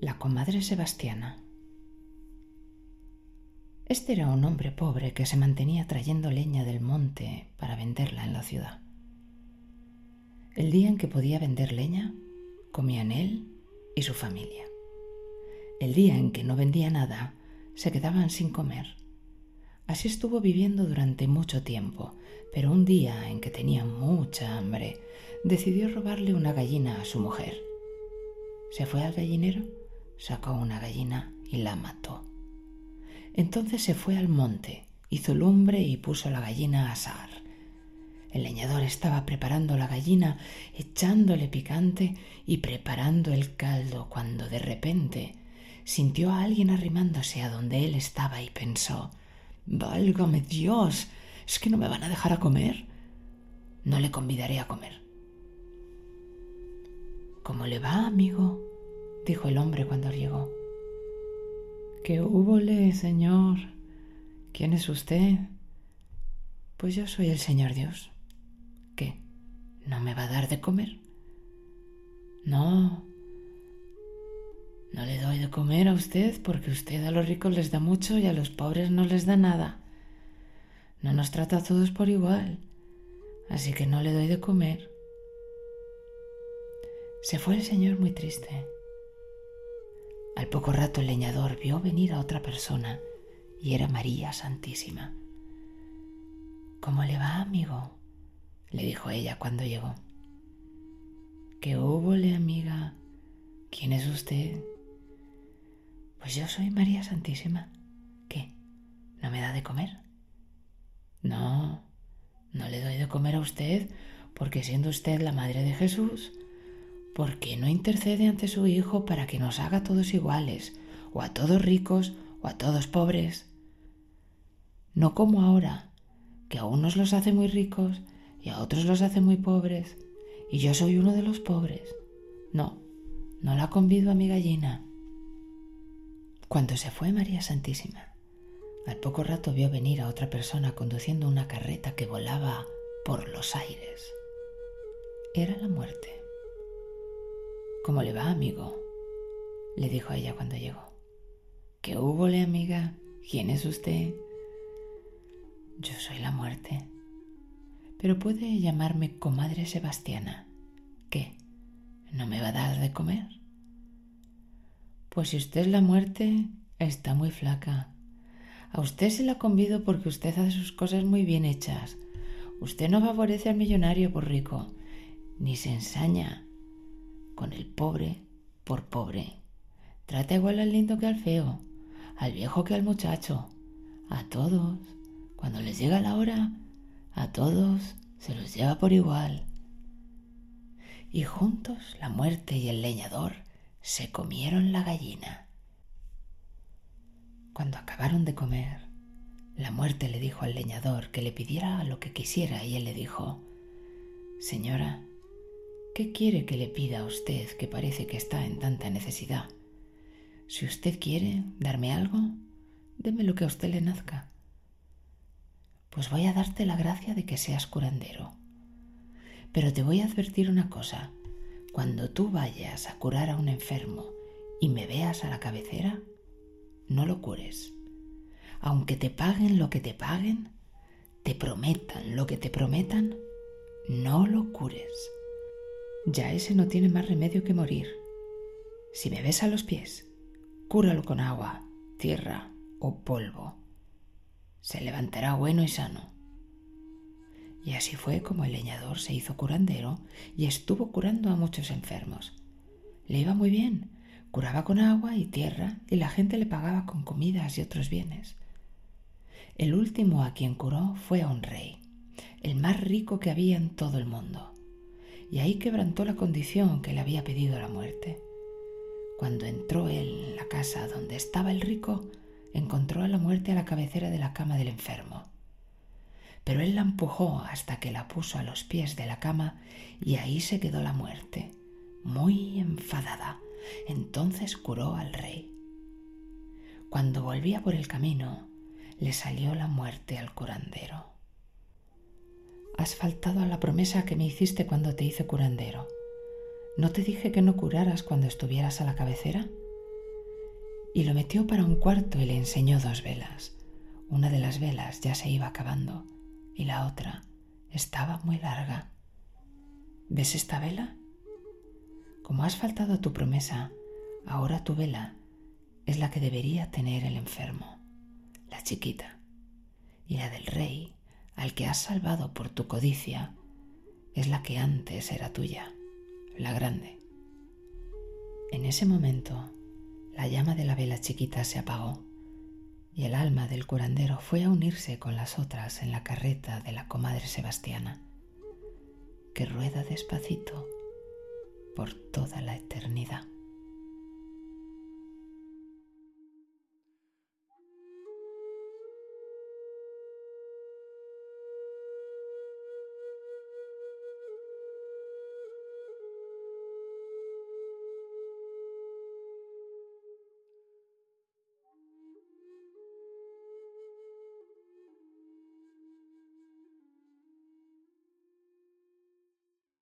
La comadre Sebastiana. Este era un hombre pobre que se mantenía trayendo leña del monte para venderla en la ciudad. El día en que podía vender leña, comían él y su familia. El día en que no vendía nada, se quedaban sin comer. Así estuvo viviendo durante mucho tiempo, pero un día en que tenía mucha hambre, decidió robarle una gallina a su mujer. Se fue al gallinero sacó una gallina y la mató. Entonces se fue al monte, hizo lumbre y puso la gallina a asar. El leñador estaba preparando la gallina, echándole picante y preparando el caldo cuando de repente sintió a alguien arrimándose a donde él estaba y pensó Válgame Dios, ¿es que no me van a dejar a comer? No le convidaré a comer. ¿Cómo le va, amigo? Dijo el hombre cuando llegó. ¿Qué húbole, señor? ¿Quién es usted? Pues yo soy el Señor Dios. ¿Qué? ¿No me va a dar de comer? No. No le doy de comer a usted porque usted a los ricos les da mucho y a los pobres no les da nada. No nos trata a todos por igual. Así que no le doy de comer. Se fue el Señor muy triste. Al poco rato el leñador vio venir a otra persona y era María Santísima. ¿Cómo le va, amigo? le dijo ella cuando llegó. ¿Qué húbole, amiga? ¿Quién es usted? Pues yo soy María Santísima. ¿Qué? ¿No me da de comer? No, no le doy de comer a usted porque siendo usted la madre de Jesús, ¿por qué no intercede ante su Hijo para que nos haga todos iguales, o a todos ricos, o a todos pobres? No como ahora, que a unos los hace muy ricos y a otros los hace muy pobres, y yo soy uno de los pobres. No, no la convido a mi gallina. Cuando se fue María Santísima, al poco rato vio venir a otra persona conduciendo una carreta que volaba por los aires. Era la muerte. ¿Cómo le va, amigo? le dijo ella cuando llegó. ¿Qué húbole, amiga? ¿Quién es usted? Yo soy la muerte. Pero puede llamarme comadre Sebastiana. ¿Qué? ¿No me va a dar de comer? Pues si usted es la muerte, está muy flaca. A usted se la convido porque usted hace sus cosas muy bien hechas. Usted no favorece al millonario por rico, ni se ensaña, con el pobre por pobre. Trata igual al lindo que al feo, al viejo que al muchacho, a todos. Cuando les llega la hora, a todos se los lleva por igual. Y juntos la muerte y el leñador se comieron la gallina. Cuando acabaron de comer, la muerte le dijo al leñador que le pidiera lo que quisiera y él le dijo, Señora, ¿Qué quiere que le pida a usted que parece que está en tanta necesidad? Si usted quiere darme algo, deme lo que a usted le nazca. Pues voy a darte la gracia de que seas curandero. Pero te voy a advertir una cosa. Cuando tú vayas a curar a un enfermo y me veas a la cabecera, no lo cures. Aunque te paguen lo que te paguen, te prometan lo que te prometan, no lo cures ya ese no tiene más remedio que morir. Si me ves a los pies, cúralo con agua, tierra o polvo. Se levantará bueno y sano. Y así fue como el leñador se hizo curandero y estuvo curando a muchos enfermos. Le iba muy bien, curaba con agua y tierra y la gente le pagaba con comidas y otros bienes. El último a quien curó fue a un rey, el más rico que había en todo el mundo y ahí quebrantó la condición que le había pedido la muerte. Cuando entró él en la casa donde estaba el rico, encontró a la muerte a la cabecera de la cama del enfermo. Pero él la empujó hasta que la puso a los pies de la cama y ahí se quedó la muerte, muy enfadada. Entonces curó al rey. Cuando volvía por el camino, le salió la muerte al curandero. Has faltado a la promesa que me hiciste cuando te hice curandero. ¿No te dije que no curaras cuando estuvieras a la cabecera? y lo metió para un cuarto y le enseñó dos velas. Una de las velas ya se iba acabando y la otra estaba muy larga. ¿Ves esta vela? Como has faltado a tu promesa, ahora tu vela es la que debería tener el enfermo, la chiquita, y la del rey, al que has salvado por tu codicia, es la que antes era tuya, la grande. En ese momento, la llama de la vela chiquita se apagó y el alma del curandero fue a unirse con las otras en la carreta de la comadre Sebastiana, que rueda despacito por toda la eternidad.